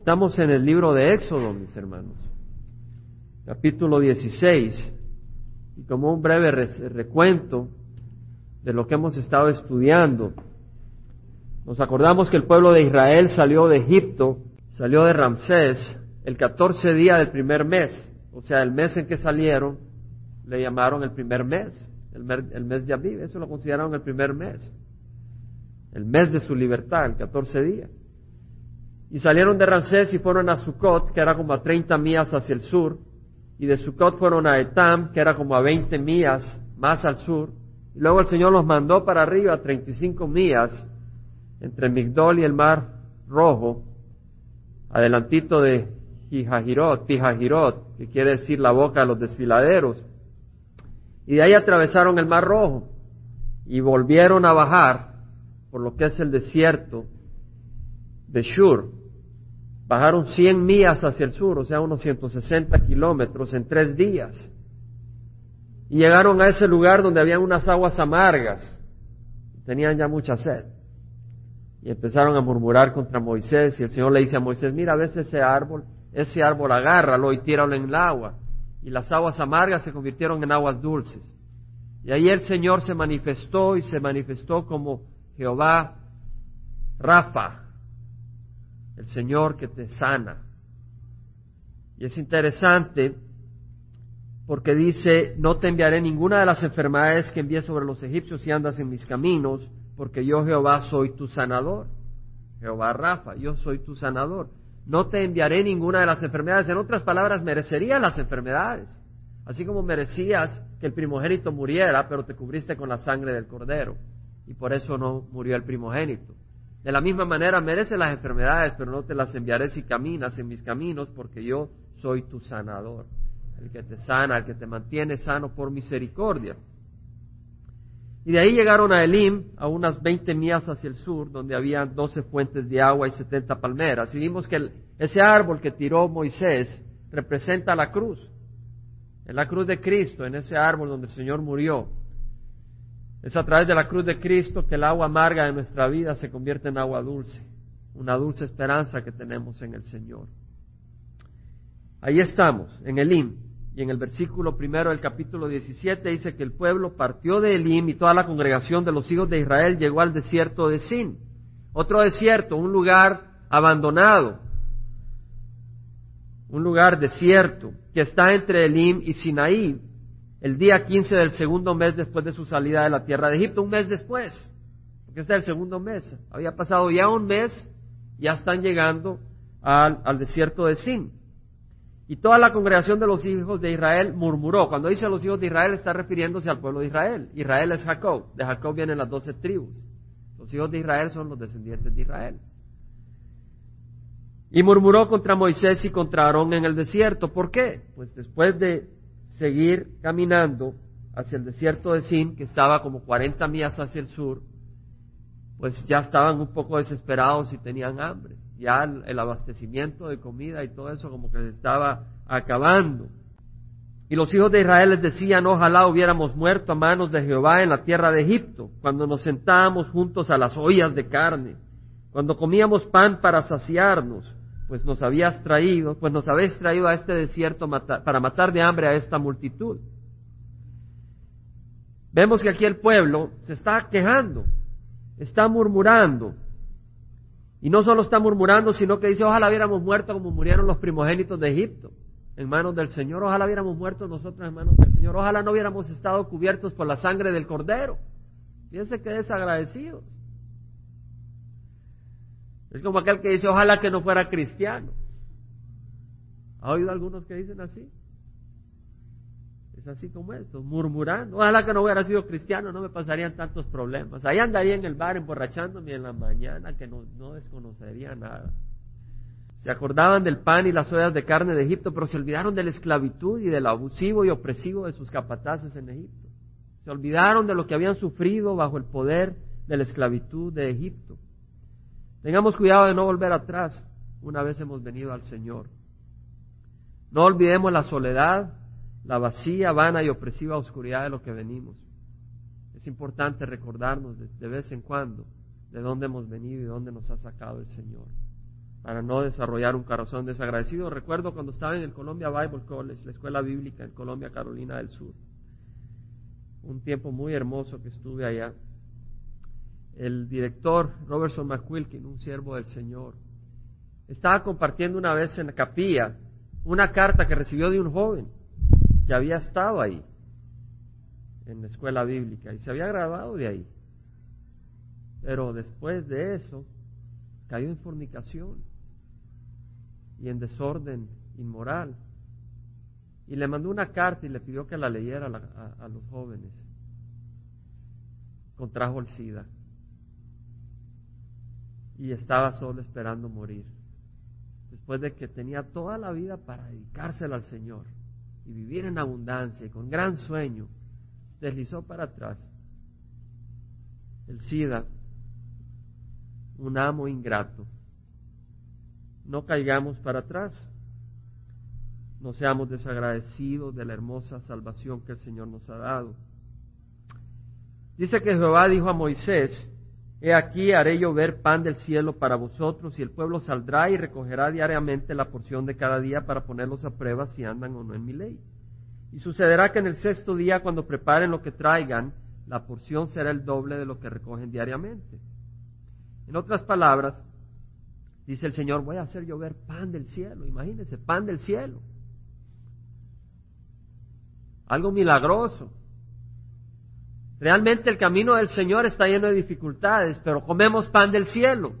Estamos en el libro de Éxodo, mis hermanos, capítulo 16, y como un breve recuento de lo que hemos estado estudiando, nos acordamos que el pueblo de Israel salió de Egipto, salió de Ramsés el 14 día del primer mes, o sea, el mes en que salieron, le llamaron el primer mes, el, mes de Aviv, eso lo consideraron el primer mes, el mes de su libertad, el 14 días. Y salieron de Ramsés y fueron a Sucot, que era como a 30 millas hacia el sur. Y de Sucot fueron a Etam, que era como a 20 millas más al sur. Y luego el Señor los mandó para arriba, a 35 millas, entre Migdol y el Mar Rojo, adelantito de Pijajirot, Pijajirot, que quiere decir la boca de los desfiladeros. Y de ahí atravesaron el Mar Rojo y volvieron a bajar por lo que es el desierto de Shur, Bajaron 100 millas hacia el sur, o sea, unos 160 kilómetros en tres días. Y llegaron a ese lugar donde había unas aguas amargas. Tenían ya mucha sed. Y empezaron a murmurar contra Moisés. Y el Señor le dice a Moisés, mira, ves ese árbol, ese árbol agárralo y tíralo en el agua. Y las aguas amargas se convirtieron en aguas dulces. Y ahí el Señor se manifestó y se manifestó como Jehová Rafa, el Señor que te sana. Y es interesante porque dice, no te enviaré ninguna de las enfermedades que envié sobre los egipcios si andas en mis caminos, porque yo Jehová soy tu sanador. Jehová Rafa, yo soy tu sanador. No te enviaré ninguna de las enfermedades. En otras palabras, merecerías las enfermedades. Así como merecías que el primogénito muriera, pero te cubriste con la sangre del cordero. Y por eso no murió el primogénito. De la misma manera merece las enfermedades, pero no te las enviaré si caminas en mis caminos, porque yo soy tu sanador, el que te sana, el que te mantiene sano por misericordia. Y de ahí llegaron a Elim, a unas 20 millas hacia el sur, donde había 12 fuentes de agua y 70 palmeras. Y vimos que ese árbol que tiró Moisés representa la cruz, en la cruz de Cristo, en ese árbol donde el Señor murió. Es a través de la cruz de Cristo que el agua amarga de nuestra vida se convierte en agua dulce, una dulce esperanza que tenemos en el Señor. Ahí estamos, en Elim, y en el versículo primero del capítulo 17 dice que el pueblo partió de Elim y toda la congregación de los hijos de Israel llegó al desierto de Sin, otro desierto, un lugar abandonado, un lugar desierto que está entre Elim y Sinaí, el día 15 del segundo mes después de su salida de la tierra de Egipto, un mes después, porque este es el segundo mes. Había pasado ya un mes, ya están llegando al, desierto de Sin. Y toda la congregación de los hijos de Israel murmuró. Cuando dice los hijos de Israel está refiriéndose al pueblo de Israel. Israel es Jacob. De Jacob vienen las doce tribus. Los hijos de Israel son los descendientes de Israel. Y murmuró contra Moisés y contra Aarón en el desierto. ¿Por qué? Pues después de seguir caminando hacia el desierto de Sin, que estaba como 40 millas hacia el sur, pues ya estaban un poco desesperados y tenían hambre. Ya el, abastecimiento de comida y todo eso como que se estaba acabando. Y los hijos de Israel les decían, ojalá hubiéramos muerto a manos de Jehová en la tierra de Egipto, cuando nos sentábamos juntos a las ollas de carne, cuando comíamos pan para saciarnos, pues nos habías traído, pues nos habéis traído a este desierto para matar de hambre a esta multitud. Vemos que aquí el pueblo se está quejando, está murmurando. Y no solo está murmurando, sino que dice, ojalá hubiéramos muerto como murieron los primogénitos de Egipto, en manos del Señor. Ojalá hubiéramos muerto nosotros en manos del Señor. Ojalá no hubiéramos estado cubiertos por la sangre del Cordero. Fíjense que desagradecidos. Es como aquel que dice, ojalá que no fuera cristiano. ¿Ha oído algunos que dicen así? Es así como esto, murmurando. Ojalá que no hubiera sido cristiano, no me pasarían tantos problemas. Ahí andaría en el bar emborrachándome en la mañana que no, no desconocería nada. Se acordaban del pan y las ollas de carne de Egipto, pero se olvidaron de la esclavitud y del abusivo y opresivo de sus capataces en Egipto. Se olvidaron de lo que habían sufrido bajo el poder de la esclavitud de Egipto. Tengamos cuidado de no volver atrás una vez hemos venido al Señor. No olvidemos la soledad, la vacía, vana y opresiva oscuridad de lo que venimos. Es importante recordarnos de, vez en cuando de dónde hemos venido y dónde nos ha sacado el Señor. para no desarrollar un corazón desagradecido. Recuerdo cuando estaba en el Columbia Bible College, la escuela bíblica en Colombia, Carolina del Sur. Un tiempo muy hermoso que estuve allá. El director Robertson McQuilkin, un siervo del Señor, estaba compartiendo una vez en la capilla una carta que recibió de un joven que había estado ahí en la escuela bíblica y se había graduado de ahí. Pero después de eso cayó en fornicación y en desorden inmoral. Y le mandó una carta y le pidió que la leyera a, los jóvenes. Contrajo el SIDA. Y estaba solo esperando morir. Después de que tenía toda la vida para dedicársela al Señor y vivir en abundancia y con gran sueño, deslizó para atrás. El SIDA, un amo ingrato, no caigamos para atrás. No seamos desagradecidos de la hermosa salvación que el Señor nos ha dado. Dice que Jehová dijo a Moisés, He aquí haré llover pan del cielo para vosotros y el pueblo saldrá y recogerá diariamente la porción de cada día para ponerlos a prueba si andan o no en mi ley. Y sucederá que en el sexto día, cuando preparen lo que traigan, la porción será el doble de lo que recogen diariamente. En otras palabras, Dice el Señor, voy a hacer llover pan del cielo. Imagínense, pan del cielo. Algo milagroso. Realmente el camino del Señor está lleno de dificultades, pero comemos pan del cielo.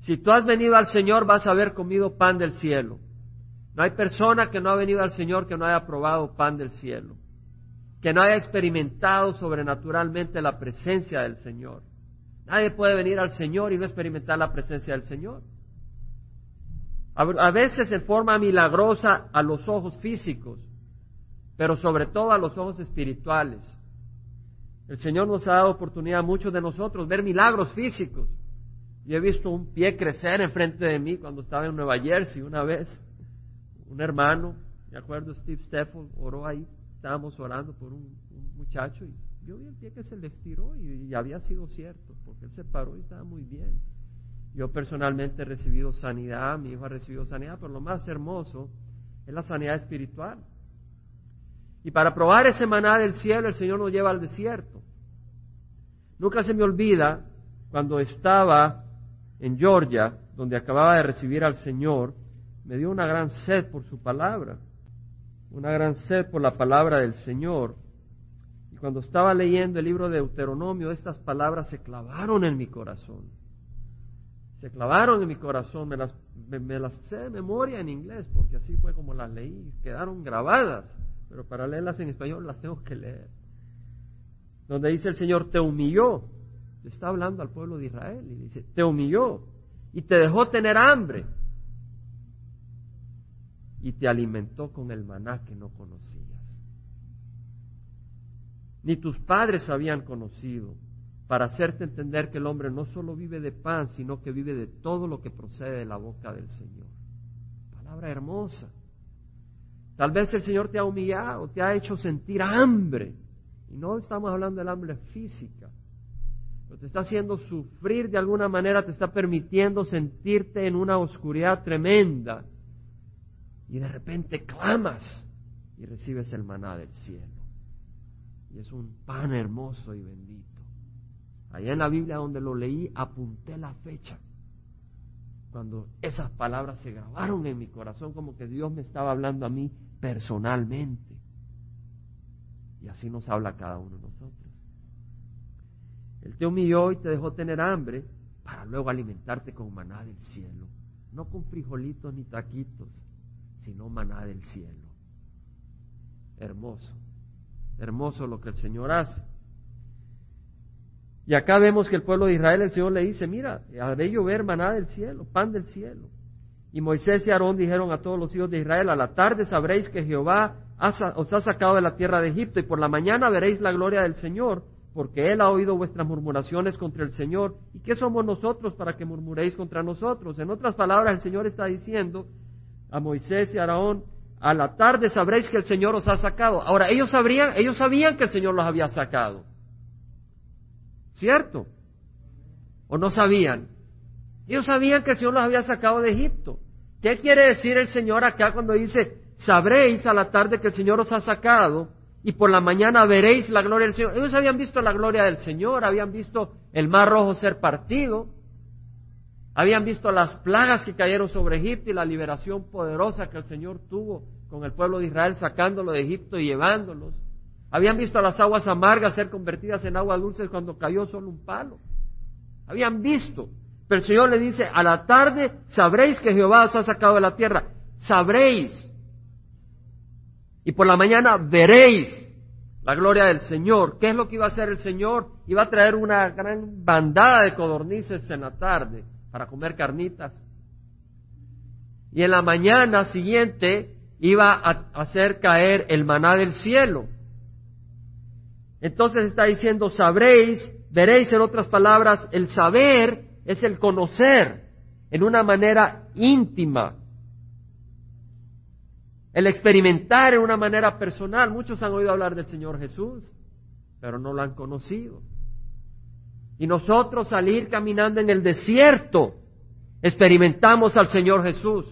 Si tú has venido al Señor, vas a haber comido pan del cielo. No hay persona que no ha venido al Señor que no haya probado pan del cielo, que no haya experimentado sobrenaturalmente la presencia del Señor. Nadie puede venir al Señor y no experimentar la presencia del Señor. A veces en forma milagrosa a los ojos físicos, pero sobre todo a los ojos espirituales. El Señor nos ha dado oportunidad a muchos de nosotros ver milagros físicos. Yo he visto un pie crecer enfrente de mí cuando estaba en Nueva Jersey una vez. Un hermano, me acuerdo, Steve Steffel, oró ahí. Estábamos orando por un, muchacho y yo vi el pie que se le estiró y, había sido cierto, porque él se paró y estaba muy bien. Yo personalmente he recibido sanidad, mi hijo ha recibido sanidad, pero lo más hermoso es la sanidad espiritual. Y para probar ese maná del cielo, el Señor nos lleva al desierto. Nunca se me olvida cuando estaba en Georgia, donde acababa de recibir al Señor, me dio una gran sed por su palabra, una gran sed por la palabra del Señor cuando estaba leyendo el libro de Deuteronomio, estas palabras se clavaron en mi corazón. Se clavaron en mi corazón, me las, me, las sé de memoria en inglés, porque así fue como las leí, quedaron grabadas, pero para leerlas en español las tengo que leer. Donde dice el Señor, te humilló, está hablando al pueblo de Israel, y dice, te humilló y te dejó tener hambre y te alimentó con el maná que no conocías ni tus padres habían conocido, para hacerte entender que el hombre no solo vive de pan, sino que vive de todo lo que procede de la boca del Señor. Palabra hermosa. Tal vez el Señor te ha humillado, te ha hecho sentir hambre. Y no estamos hablando del hambre física. Pero te está haciendo sufrir de alguna manera, te está permitiendo sentirte en una oscuridad tremenda. Y de repente clamas y recibes el maná del cielo y es un pan hermoso y bendito. Allá en la Biblia donde lo leí apunté la fecha, cuando esas palabras se grabaron en mi corazón como que Dios me estaba hablando a mí personalmente. Y así nos habla cada uno de nosotros. Él te humilló y te dejó tener hambre para luego alimentarte con maná del cielo. No con frijolitos ni taquitos, sino maná del cielo. Hermoso. Hermoso lo que el Señor hace. Y acá vemos que el pueblo de Israel, el Señor le dice, mira, haré llover maná del cielo, pan del cielo. Y Moisés y Aarón dijeron a todos los hijos de Israel, a la tarde sabréis que Jehová os ha sacado de la tierra de Egipto y por la mañana veréis la gloria del Señor, porque Él ha oído vuestras murmuraciones contra el Señor. ¿Y qué somos nosotros para que murmuréis contra nosotros? En otras palabras, el Señor está diciendo a Moisés y Aarón, a la tarde sabréis que el Señor os ha sacado. Ahora, ellos sabrían, ellos sabían que el Señor los había sacado. ¿Cierto? ¿O no sabían? Ellos sabían que el Señor los había sacado de Egipto. ¿Qué quiere decir el Señor acá cuando dice, sabréis a la tarde que el Señor os ha sacado y por la mañana veréis la gloria del Señor? Ellos habían visto la gloria del Señor, habían visto el mar rojo ser partido, habían visto las plagas que cayeron sobre Egipto y la liberación poderosa que el Señor tuvo con el pueblo de Israel sacándolo de Egipto y llevándolos. Habían visto las aguas amargas ser convertidas en agua dulce cuando cayó solo un palo. Habían visto. Pero el Señor le dice, a la tarde sabréis que Jehová os ha sacado de la tierra. Sabréis. Y por la mañana veréis la gloria del Señor. ¿Qué es lo que iba a hacer el Señor? Iba a traer una gran bandada de codornices en la tarde para comer carnitas. Y en la mañana siguiente iba a hacer caer el maná del cielo. Entonces está diciendo, sabréis, veréis en otras palabras, el saber es el conocer en una manera íntima, el experimentar en una manera personal. Muchos han oído hablar del Señor Jesús, pero no lo han conocido. Y nosotros salir caminando en el desierto, experimentamos al Señor Jesús,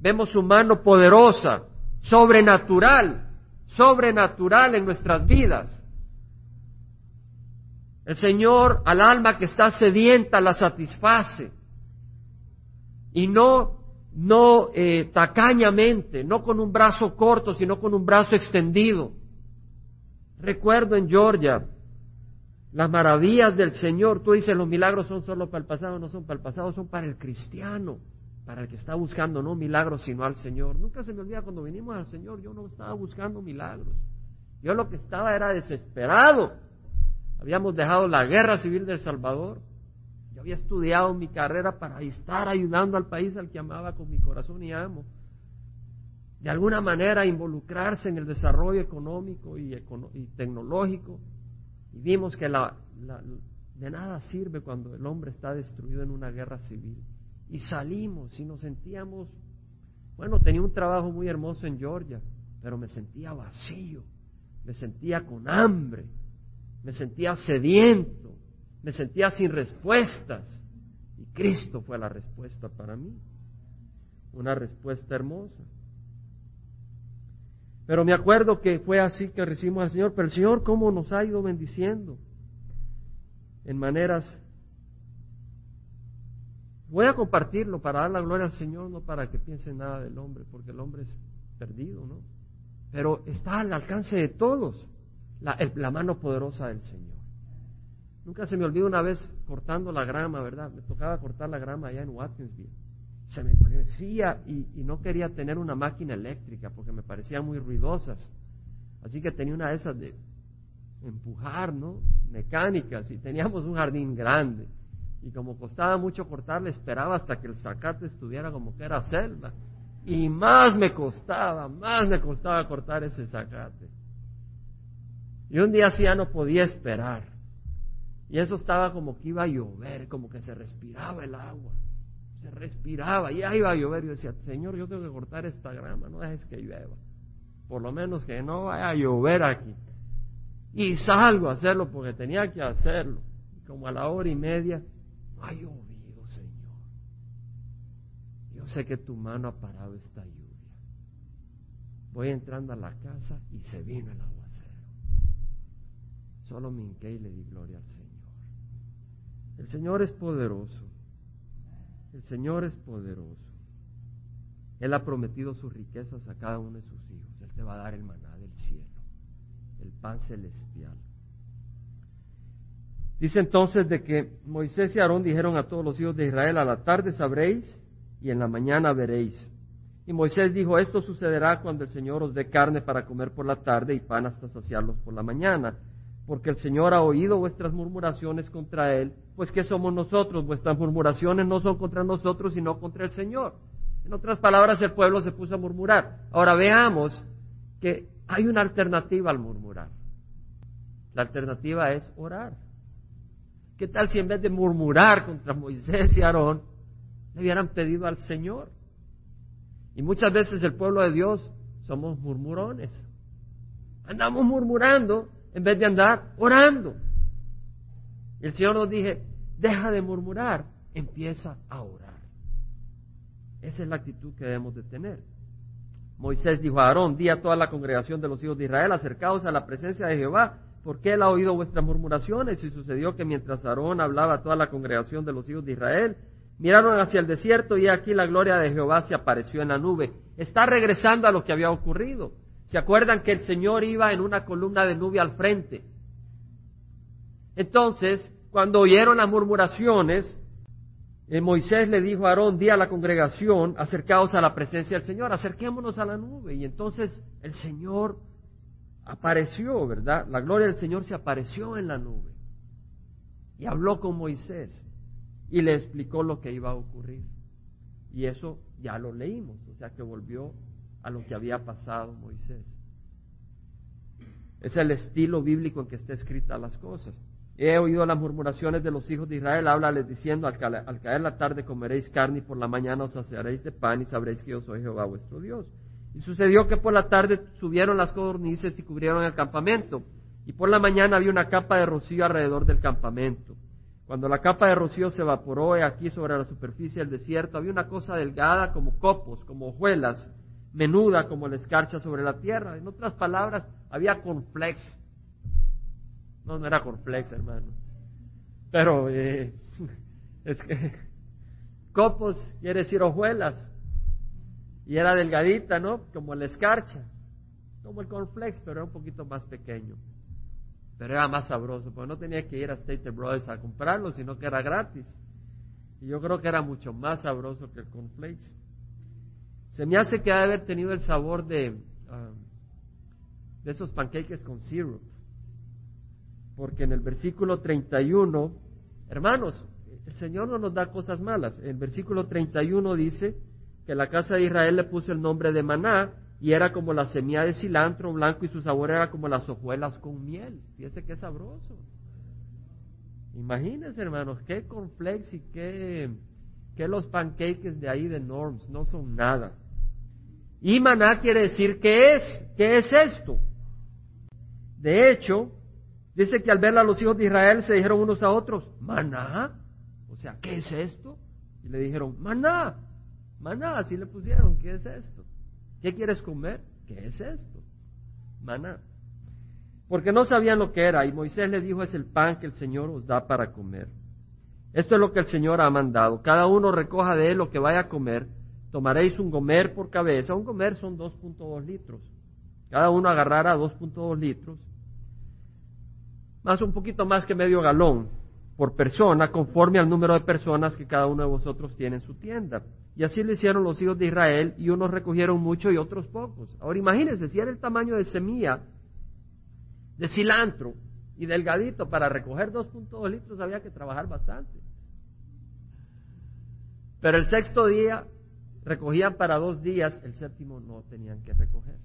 vemos su mano poderosa, sobrenatural, sobrenatural en nuestras vidas. El Señor al alma que está sedienta la satisface. Y no, no eh, tacañamente, no con un brazo corto, sino con un brazo extendido. Recuerdo en Georgia las maravillas del Señor. Tú dices, los milagros son solo para el pasado, no son para el pasado, son para el cristiano, para el que está buscando no milagros, sino al Señor. Nunca se me olvida cuando vinimos al Señor, yo no estaba buscando milagros. Yo lo que estaba era desesperado Habíamos dejado la guerra civil del Salvador. Yo había estudiado mi carrera para estar ayudando al país al que amaba con mi corazón y amo. De alguna manera involucrarse en el desarrollo económico y, tecnológico. Y vimos que de nada sirve cuando el hombre está destruido en una guerra civil. Y salimos y nos sentíamos, bueno, tenía un trabajo muy hermoso en Georgia, pero me sentía vacío, me sentía con hambre, me sentía sediento, me sentía sin respuestas. Y Cristo fue la respuesta para mí. Una respuesta hermosa. Pero me acuerdo que fue así que recibimos al Señor, pero el Señor cómo nos ha ido bendiciendo en maneras... Voy a compartirlo para dar la gloria al Señor, no para que piensen nada del hombre, porque el hombre es perdido, ¿no? Pero está al alcance de todos la, mano poderosa del Señor. Nunca se me olvida una vez cortando la grama, ¿verdad? Me tocaba cortar la grama allá en Watkinsville. Se me crecía y, y, no quería tener una máquina eléctrica porque me parecían muy ruidosas. Así que tenía una de esas de empujar, ¿no? Mecánicas y teníamos un jardín grande. Y como costaba mucho cortarle, esperaba hasta que el zacate estuviera como que era selva. Y más me costaba, más me costaba cortar ese zacate. Y un día así ya no podía esperar. Y eso estaba como que iba a llover, como que se respiraba el agua. Se respiraba, ya iba a llover. Yo decía, Señor, yo tengo que cortar esta grama, no dejes que llueva. Por lo menos que no vaya a llover aquí. Y salgo a hacerlo porque tenía que hacerlo. Y como a la hora y media, no ha llovido, Señor. Yo sé que tu mano ha parado esta lluvia. Voy entrando a la casa y se vino el agua. Solo me y le di gloria al Señor. El Señor es poderoso. El Señor es poderoso. Él ha prometido sus riquezas a cada uno de sus hijos. Él te va a dar el maná del cielo, el pan celestial. Dice entonces de que Moisés y Aarón dijeron a todos los hijos de Israel, a la tarde sabréis y en la mañana veréis. Y Moisés dijo, esto sucederá cuando el Señor os dé carne para comer por la tarde y pan hasta saciarlos por la mañana porque el Señor ha oído vuestras murmuraciones contra Él, pues ¿qué somos nosotros? Vuestras murmuraciones no son contra nosotros, sino contra el Señor. En otras palabras, el pueblo se puso a murmurar. Ahora veamos que hay una alternativa al murmurar. La alternativa es orar. ¿Qué tal si en vez de murmurar contra Moisés y Aarón, le hubieran pedido al Señor? Y muchas veces el pueblo de Dios somos murmurones. Andamos murmurando en vez de andar orando. El Señor nos dije, deja de murmurar, empieza a orar. Esa es la actitud que debemos de tener. Moisés dijo a Aarón, di a toda la congregación de los hijos de Israel, acercaos a la presencia de Jehová, porque él ha oído vuestras murmuraciones. Y sucedió que mientras Aarón hablaba a toda la congregación de los hijos de Israel, miraron hacia el desierto y aquí la gloria de Jehová se apareció en la nube. Está regresando a lo que había ocurrido. ¿Se acuerdan que el Señor iba en una columna de nube al frente? Entonces, cuando oyeron las murmuraciones, eh, Moisés le dijo a Aarón, di a la congregación, acercaos a la presencia del Señor, acerquémonos a la nube. Y entonces el Señor apareció, ¿verdad? La gloria del Señor se apareció en la nube. Y habló con Moisés y le explicó lo que iba a ocurrir. Y eso ya lo leímos, o sea que volvió a lo que había pasado Moisés. Es el estilo bíblico en que está escrita las cosas. He oído las murmuraciones de los hijos de Israel, háblales diciendo, al, caer la tarde comeréis carne y por la mañana os saciaréis de pan y sabréis que yo soy Jehová vuestro Dios. Y sucedió que por la tarde subieron las codornices y cubrieron el campamento, y por la mañana había una capa de rocío alrededor del campamento. Cuando la capa de rocío se evaporó, aquí sobre la superficie del desierto había una cosa delgada como copos, como hojuelas, menuda como la escarcha sobre la tierra. En otras palabras, había conflex no, no era cornflakes, hermano. Pero eh, es que copos quiere decir hojuelas. Y era delgadita, ¿no? Como la escarcha. Como el cornflakes, pero era un poquito más pequeño. Pero era más sabroso, porque no tenía que ir a State Brothers a comprarlo, sino que era gratis. Y yo creo que era mucho más sabroso que el cornflakes. Se me hace que ha de haber tenido el sabor de, ah, de esos pancakes con syrup porque en el versículo 31, hermanos, el Señor no nos da cosas malas. El versículo 31 dice que la casa de Israel le puso el nombre de maná y era como la semilla de cilantro blanco y su sabor era como las hojuelas con miel. Fíjese qué sabroso. Imagínense, hermanos, qué complex y qué, qué los pancakes de ahí de Norms no son nada. Y maná quiere decir qué es, qué es esto. De hecho, Dice que al verla los hijos de Israel se dijeron unos a otros, maná. O sea, ¿qué es esto? Y le dijeron, maná. Maná, así le pusieron, ¿qué es esto? ¿Qué quieres comer? ¿Qué es esto? Maná. Porque no sabían lo que era. Y Moisés le dijo, es el pan que el Señor os da para comer. Esto es lo que el Señor ha mandado. Cada uno recoja de él lo que vaya a comer. Tomaréis un gomer por cabeza. Un gomer son 2.2 litros. Cada uno agarrará 2.2 litros más un poquito más que medio galón por persona, conforme al número de personas que cada uno de vosotros tiene en su tienda. Y así lo hicieron los hijos de Israel, y unos recogieron mucho y otros pocos. Ahora imagínense, si era el tamaño de semilla de cilantro y delgadito, para recoger 2.2 litros había que trabajar bastante. Pero el sexto día recogían para dos días, el séptimo no tenían que recoger.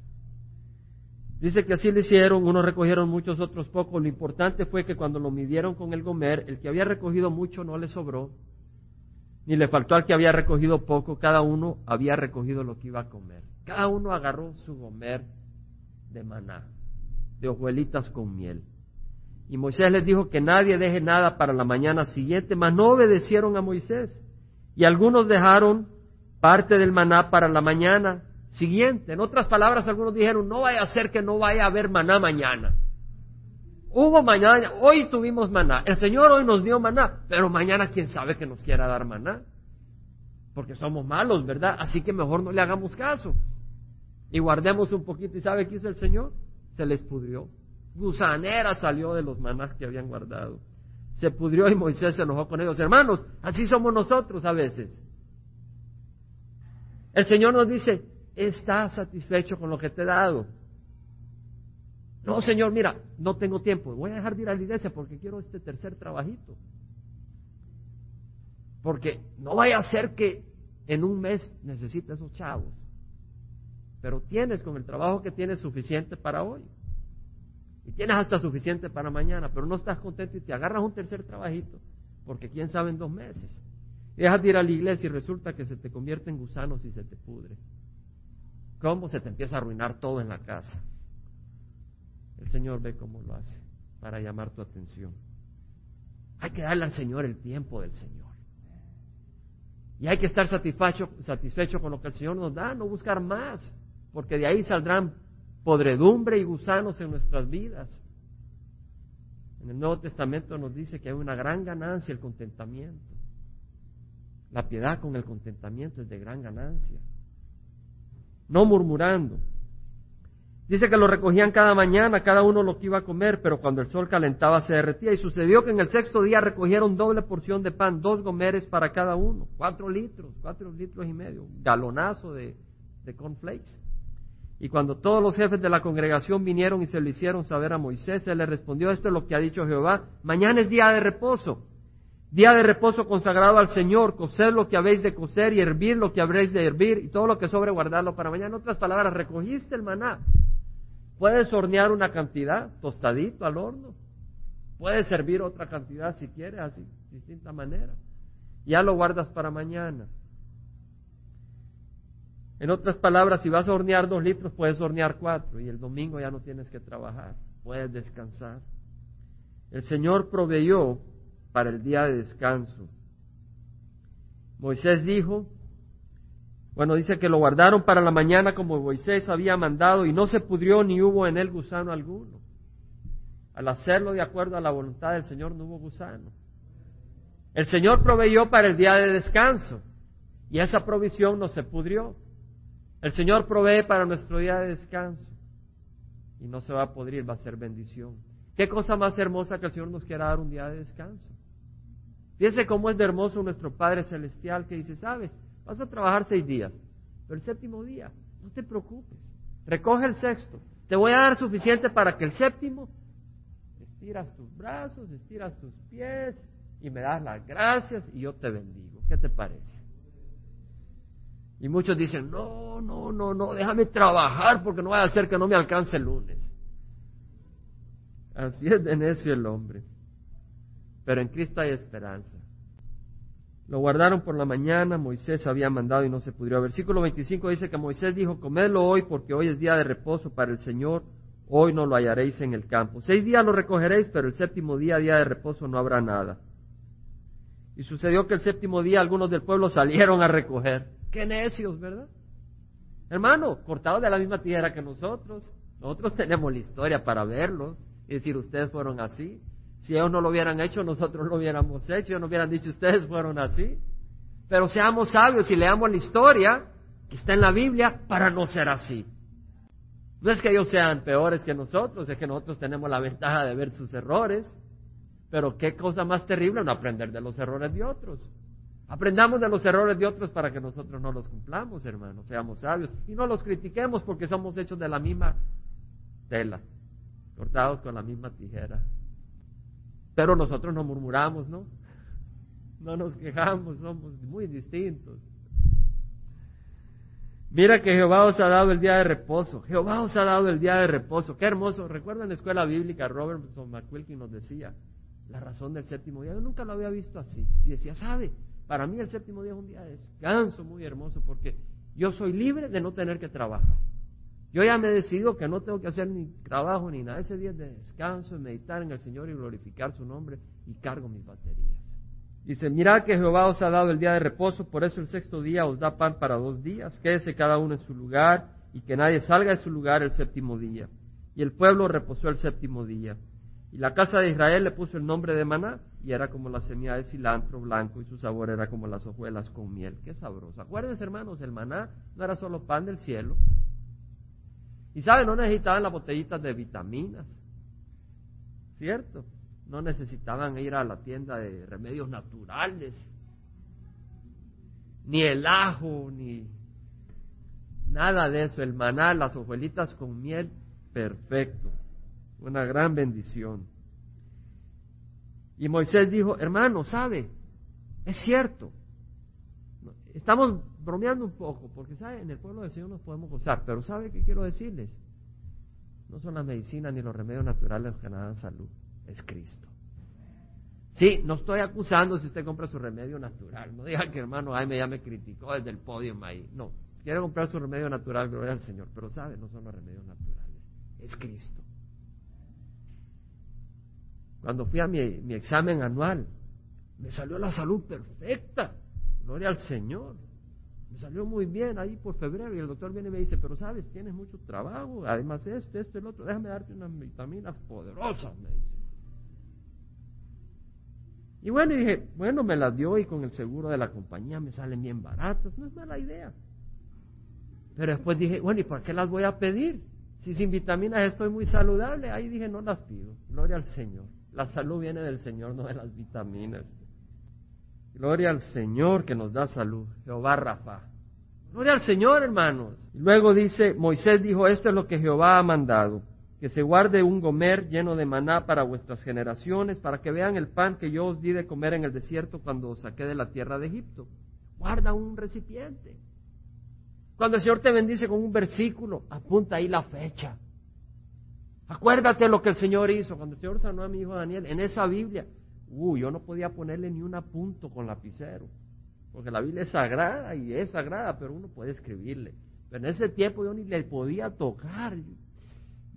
Dice que así lo hicieron, unos recogieron muchos, otros pocos. Lo importante fue que cuando lo midieron con el gomer, el que había recogido mucho no le sobró, ni le faltó al que había recogido poco, cada uno había recogido lo que iba a comer. Cada uno agarró su gomer de maná, de hojuelitas con miel. Y Moisés les dijo que nadie deje nada para la mañana siguiente, mas no obedecieron a Moisés. Y algunos dejaron parte del maná para la mañana siguiente. En otras palabras, algunos dijeron, no vaya a ser que no vaya a haber maná mañana. Hubo mañana, hoy tuvimos maná. El Señor hoy nos dio maná, pero mañana quién sabe que nos quiera dar maná. Porque somos malos, ¿verdad? Así que mejor no le hagamos caso. Y guardemos un poquito. ¿Y sabe qué hizo el Señor? Se les pudrió. Gusanera salió de los manás que habían guardado. Se pudrió y Moisés se enojó con ellos. Hermanos, así somos nosotros a veces. El Señor nos dice, ¿Estás satisfecho con lo que te he dado? No, Señor, mira, no tengo tiempo. Voy a dejar de ir a la iglesia porque quiero este tercer trabajito. Porque no vaya a ser que en un mes necesites esos chavos. Pero tienes con el trabajo que tienes suficiente para hoy. Y tienes hasta suficiente para mañana, pero no estás contento y te agarras un tercer trabajito. Porque quién sabe en dos meses. Dejas de ir a la iglesia y resulta que se te convierte en gusanos y se te pudre cómo se te empieza a arruinar todo en la casa. El Señor ve cómo lo hace para llamar tu atención. Hay que darle al Señor el tiempo del Señor. Y hay que estar satisfecho, satisfecho con lo que el Señor nos da, no buscar más, porque de ahí saldrán podredumbre y gusanos en nuestras vidas. En el Nuevo Testamento nos dice que hay una gran ganancia el contentamiento. La piedad con el contentamiento es de gran ganancia. No murmurando. Dice que lo recogían cada mañana, cada uno lo que iba a comer, pero cuando el sol calentaba se derretía. Y sucedió que en el sexto día recogieron doble porción de pan, dos gomeres para cada uno, cuatro litros, cuatro litros y medio, un galonazo de, de cornflakes. Y cuando todos los jefes de la congregación vinieron y se lo hicieron saber a Moisés, él le respondió, esto es lo que ha dicho Jehová, mañana es día de reposo, día de reposo consagrado al Señor, coser lo que habéis de coser y hervir lo que habréis de hervir y todo lo que sobre guardarlo para mañana. En otras palabras, recogiste el maná. Puedes hornear una cantidad, tostadito al horno. Puedes servir otra cantidad si quieres, así, de distinta manera. Ya lo guardas para mañana. En otras palabras, si vas a hornear dos litros, puedes hornear cuatro y el domingo ya no tienes que trabajar, puedes descansar. El Señor proveyó para el día de descanso. Moisés dijo, bueno, dice que lo guardaron para la mañana como Moisés había mandado y no se pudrió ni hubo en él gusano alguno. Al hacerlo de acuerdo a la voluntad del Señor no hubo gusano. El Señor proveyó para el día de descanso y esa provisión no se pudrió. El Señor provee para nuestro día de descanso y no se va a podrir, va a ser bendición. ¿Qué cosa más hermosa que el Señor nos quiera dar un día de descanso? Fíjese cómo es de hermoso nuestro Padre Celestial que dice, sabes, vas a trabajar seis días, pero el séptimo día, no te preocupes, recoge el sexto, te voy a dar suficiente para que el séptimo estiras tus brazos, estiras tus pies y me das las gracias y yo te bendigo. ¿Qué te parece? Y muchos dicen, no, no, no, no, déjame trabajar porque no voy a hacer que no me alcance el lunes. Así es de necio el hombre. Pero en Cristo hay esperanza. Lo guardaron por la mañana, Moisés había mandado y no se pudrió. Versículo 25 dice que Moisés dijo, comedlo hoy porque hoy es día de reposo para el Señor, hoy no lo hallaréis en el campo. Seis días lo recogeréis, pero el séptimo día, día de reposo, no habrá nada. Y sucedió que el séptimo día algunos del pueblo salieron a recoger. Qué necios, ¿verdad? Hermano, cortados de la misma tierra que nosotros. Nosotros tenemos la historia para verlos y decir, ustedes fueron así. Si ellos no lo hubieran hecho, nosotros lo hubiéramos hecho. No hubieran dicho, ustedes fueron así. Pero seamos sabios y leamos la historia que está en la Biblia para no ser así. No es que ellos sean peores que nosotros, es que nosotros tenemos la ventaja de ver sus errores. Pero qué cosa más terrible no aprender de los errores de otros. Aprendamos de los errores de otros para que nosotros no los cumplamos, hermanos. Seamos sabios. Y no los critiquemos porque somos hechos de la misma tela, cortados con la misma tijera. Pero nosotros no murmuramos, ¿no? No nos quejamos, somos muy distintos. Mira que Jehová os ha dado el día de reposo. Jehová os ha dado el día de reposo. Qué hermoso. Recuerda en la escuela bíblica, Robertson McQuilkin nos decía la razón del séptimo día. Yo nunca lo había visto así. Y decía, ¿sabe? Para mí el séptimo día es un día de descanso muy hermoso porque yo soy libre de no tener que trabajar. Yo ya me he decidido que no tengo que hacer ni trabajo ni nada. Ese día es de descanso, de meditar en el Señor y glorificar su nombre y cargo mis baterías. Dice, mirad que Jehová os ha dado el día de reposo, por eso el sexto día os da pan para dos días. Quédese cada uno en su lugar y que nadie salga de su lugar el séptimo día. Y el pueblo reposó el séptimo día. Y la casa de Israel le puso el nombre de maná y era como la semilla de cilantro blanco y su sabor era como las hojuelas con miel. Qué sabroso. Acuérdense, hermanos, el maná no era solo pan del cielo. Y saben, no necesitaban las botellitas de vitaminas. ¿Cierto? No necesitaban ir a la tienda de remedios naturales. Ni el ajo, ni nada de eso. El maná, las hojuelitas con miel, perfecto una gran bendición. Y Moisés dijo, hermano, ¿sabe? Es cierto. Estamos bromeando un poco, porque ¿sabe? en el pueblo del Señor nos podemos gozar, pero ¿sabe qué quiero decirles? No son las medicinas ni los remedios naturales los que nos dan salud, es Cristo. Sí, no estoy acusando si usted compra su remedio natural. No diga que hermano Jaime ya me criticó desde el podio ahí. No, quiere comprar su remedio natural, gloria al Señor. Pero sabe, no son los remedios naturales, es Cristo. Cuando fui a mi, examen anual, me salió la salud perfecta. Gloria al Señor. Salió muy bien ahí por febrero y el doctor viene y me dice, pero sabes, tienes mucho trabajo, además esto, esto, el otro, déjame darte unas vitaminas poderosas, me dice. Y bueno, dije, bueno, me las dio y con el seguro de la compañía me salen bien baratas, no es mala idea. Pero después dije, bueno, ¿y por qué las voy a pedir? Si sin vitaminas estoy muy saludable, ahí dije, no las pido. Gloria al Señor. La salud viene del Señor, no de las vitaminas. Gloria al Señor que nos da salud. Jehová Rafa. Gloria al Señor, hermanos. Luego dice, Moisés dijo, esto es lo que Jehová ha mandado que se guarde un gomer lleno de maná para vuestras generaciones, para que vean el pan que yo os di de comer en el desierto cuando os saqué de la tierra de Egipto. Guarda un recipiente. Cuando el Señor te bendice con un versículo, apunta ahí la fecha. Acuérdate lo que el Señor hizo. Cuando el Señor sanó a mi hijo Daniel, en esa Biblia, uh, yo no podía ponerle ni un apunto con lapicero. Porque la Biblia es sagrada y es sagrada, pero uno puede escribirle. Pero en ese tiempo yo ni le podía tocar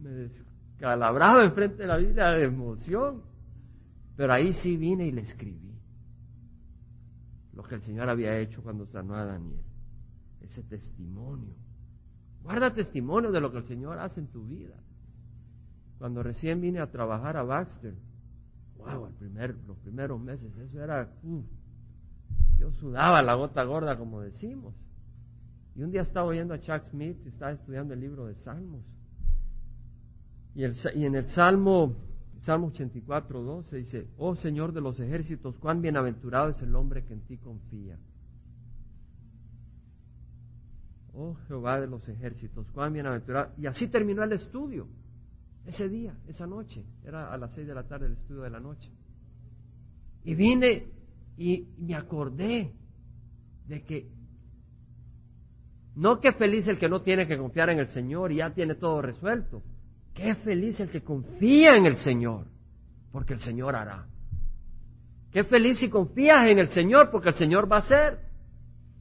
me descalabraba enfrente de la Biblia de emoción. Pero ahí sí vine y le escribí lo que el Señor había hecho cuando sanó a Daniel. Ese testimonio. Guarda testimonio de lo que el Señor hace en tu vida. Cuando recién vine a trabajar a Baxter, wow, el primer, los primeros meses, eso era, uh, yo sudaba la gota gorda, como decimos. Y un día estaba oyendo a Chuck Smith y estaba estudiando el libro de Salmos. Y, en el Salmo, Salmo 84, 12 dice, oh Señor de los ejércitos, cuán bienaventurado es el hombre que en ti confía. Oh Jehová de los ejércitos, cuán bienaventurado. Y así terminó el estudio, ese día, esa noche. Era a las seis de la tarde el estudio de la noche. Y vine y me acordé de que no que feliz el que no tiene que confiar en el Señor y ya tiene todo resuelto. Qué feliz el que confía en el Señor, porque el Señor hará. Qué feliz si confías en el Señor, porque el Señor va a hacer.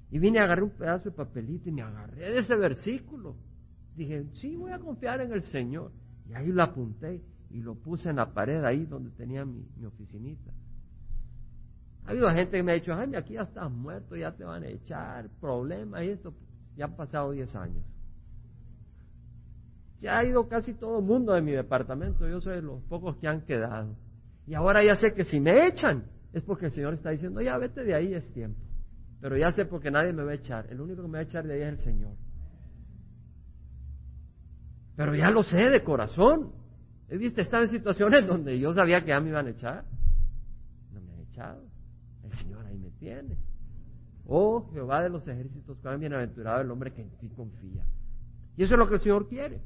Y vine a un pedazo de papelito y me agarré de ese versículo. Dije, sí, voy a confiar en el Señor. Y ahí lo apunté y lo puse en la pared ahí donde tenía mi oficinita. Ha habido gente que me ha dicho, Jaime, aquí ya estás muerto, ya te van a echar, problemas y esto. Ya han pasado 10 años. Ya ha ido casi todo el mundo de mi departamento, yo soy de los pocos que han quedado. Y ahora ya sé que si me echan, es porque el Señor está diciendo, ya vete de ahí, es tiempo. Pero ya sé porque nadie me va a echar, el único que me va a echar de ahí es el Señor. Pero ya lo sé de corazón. He visto estar en situaciones donde yo sabía que ya me iban a echar. No me han echado. Señor ahí me tiene. Oh Jehová de los ejércitos, cuán bienaventurado el hombre que en ti confía. Y eso es lo que el Señor quiere.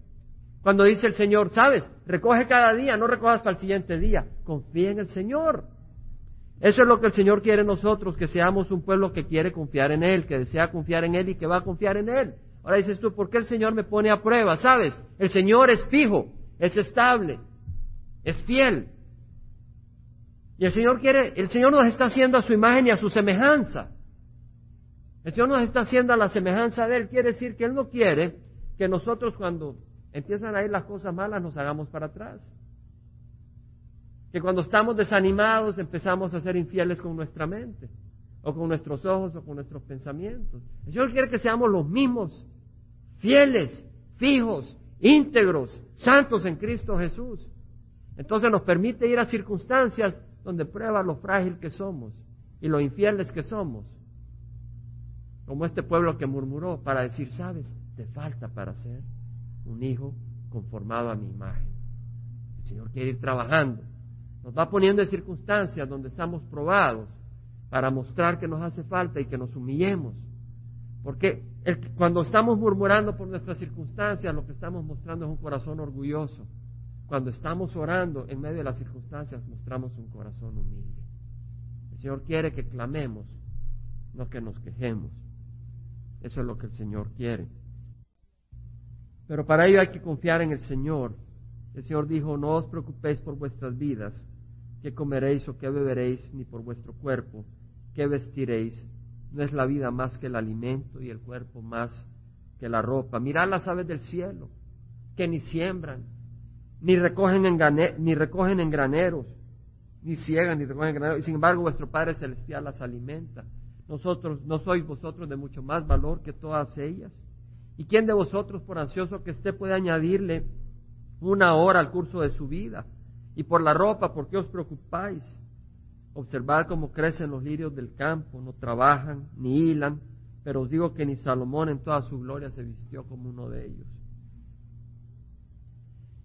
Cuando dice el Señor, sabes, recoge cada día, no recojas para el siguiente día, confía en el Señor. Eso es lo que el Señor quiere nosotros, que seamos un pueblo que quiere confiar en Él, que desea confiar en Él y que va a confiar en Él. Ahora dices tú, ¿por qué el Señor me pone a prueba? ¿Sabes? El Señor es fijo, es estable, es fiel. Y el Señor quiere, el Señor nos está haciendo a su imagen y a su semejanza. El Señor nos está haciendo a la semejanza de Él. Quiere decir que Él no quiere que nosotros cuando empiezan a ir las cosas malas, nos hagamos para atrás. Que cuando estamos desanimados empezamos a ser infieles con nuestra mente, o con nuestros ojos, o con nuestros pensamientos. El Señor quiere que seamos los mismos, fieles, fijos, íntegros, santos en Cristo Jesús. Entonces nos permite ir a circunstancias donde prueba lo frágil que somos y lo infieles que somos. Como este pueblo que murmuró para decir, sabes, te falta para ser un hijo conformado a mi imagen. El Señor quiere ir trabajando. Nos va poniendo en circunstancias donde estamos probados para mostrar que nos hace falta y que nos humillemos. Porque cuando estamos murmurando por nuestras circunstancias, lo que estamos mostrando es un corazón orgulloso. Cuando estamos orando en medio de las circunstancias, mostramos un corazón humilde. El Señor quiere que clamemos, no que nos quejemos. Eso es lo que el Señor quiere. Pero para ello hay que confiar en el Señor. El Señor dijo, no os preocupéis por vuestras vidas, qué comeréis o qué beberéis, ni por vuestro cuerpo, qué vestiréis. No es la vida más que el alimento y el cuerpo más que la ropa. Mirad las aves del cielo, que ni siembran, ni recogen en, ni recogen en graneros, ni ciegan, ni recogen en graneros, y sin embargo vuestro Padre Celestial las alimenta. nosotros, ¿no sois vosotros de mucho más valor que todas ellas? ¿Y quién de vosotros, por ansioso que esté, puede añadirle una hora al curso de su vida? Y por la ropa, ¿por qué os preocupáis? Observad cómo crecen los lirios del campo, no trabajan ni hilan, pero os digo que ni Salomón en toda su gloria se vistió como uno de ellos.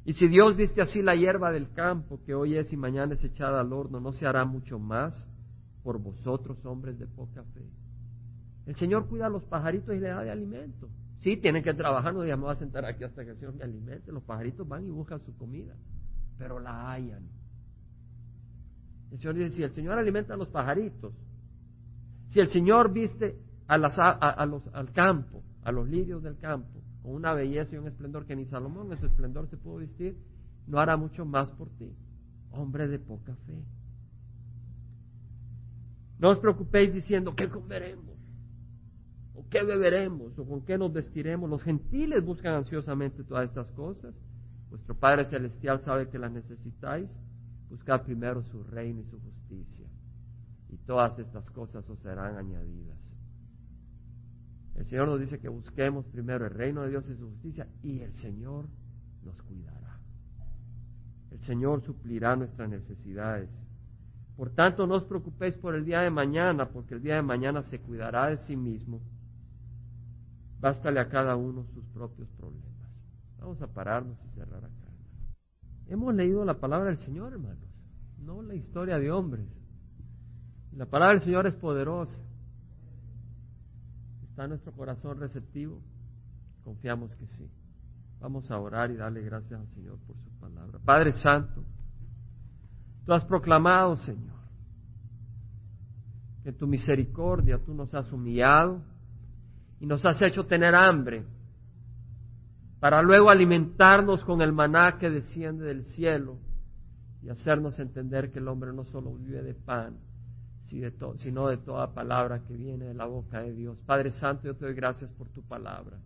Y si Dios viste así la hierba del campo, que hoy es y mañana es echada al horno, ¿no se hará mucho más por vosotros, hombres de poca fe? El Señor cuida a los pajaritos y le da de alimento. Sí, tienen que trabajar, no digamos, a sentar aquí hasta que el Señor me alimente. Los pajaritos van y buscan su comida, pero la hallan. El Señor dice, si el Señor alimenta a los pajaritos, si el Señor viste a los, al campo, a los lirios del campo, con una belleza y un esplendor que ni Salomón en su esplendor se pudo vestir, no hará mucho más por ti, hombre de poca fe. No os preocupéis diciendo, ¿qué comeremos? ¿O qué beberemos? ¿O con qué nos vestiremos? Los gentiles buscan ansiosamente todas estas cosas. Vuestro Padre Celestial sabe que las necesitáis. Buscad primero su reino y su justicia. Y todas estas cosas os serán añadidas. El Señor nos dice que busquemos primero el reino de Dios y su justicia y el Señor nos cuidará. El Señor suplirá nuestras necesidades. Por tanto, no os preocupéis por el día de mañana, porque el día de mañana se cuidará de sí mismo. Bástale a cada uno sus propios problemas. Vamos a pararnos y cerrar acá. Hemos leído la palabra del Señor, hermanos, no la historia de hombres. La palabra del Señor es poderosa. ¿Está nuestro corazón receptivo? Confiamos que sí. Vamos a orar y darle gracias al Señor por su palabra. Padre Santo, tú has proclamado, Señor, que tu misericordia tú nos has humillado y nos has hecho tener hambre para luego alimentarnos con el maná que desciende del cielo y hacernos entender que el hombre no solo vive de pan, sino de toda palabra que viene de la boca de Dios. Padre Santo, yo te doy gracias por tu palabra.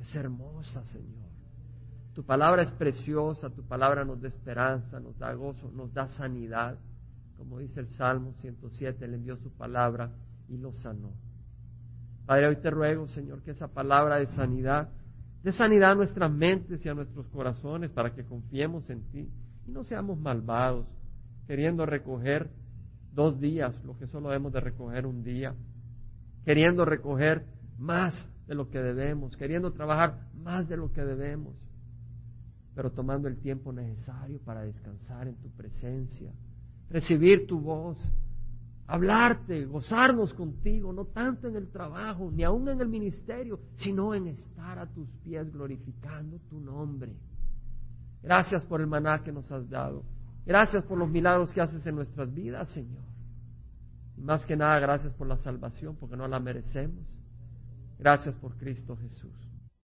Es hermosa, Señor. Tu palabra es preciosa, tu palabra nos da esperanza, nos da gozo, nos da sanidad. Como dice el Salmo 107, Él envió su palabra y lo sanó. Padre, hoy te ruego, Señor, que esa palabra de sanidad, de sanidad a nuestras mentes y a nuestros corazones para que confiemos en ti y no seamos malvados, queriendo recoger dos días, lo que solo hemos de recoger un día, queriendo recoger más de lo que debemos, queriendo trabajar más de lo que debemos, pero tomando el tiempo necesario para descansar en tu presencia, recibir tu voz, hablarte, gozarnos contigo, no tanto en el trabajo, ni aún en el ministerio, sino en estar a tus pies glorificando tu nombre. Gracias por el maná que nos has dado. Gracias por los milagros que haces en nuestras vidas, Señor. Y más que nada, gracias por la salvación, porque no la merecemos. Gracias por Cristo Jesús.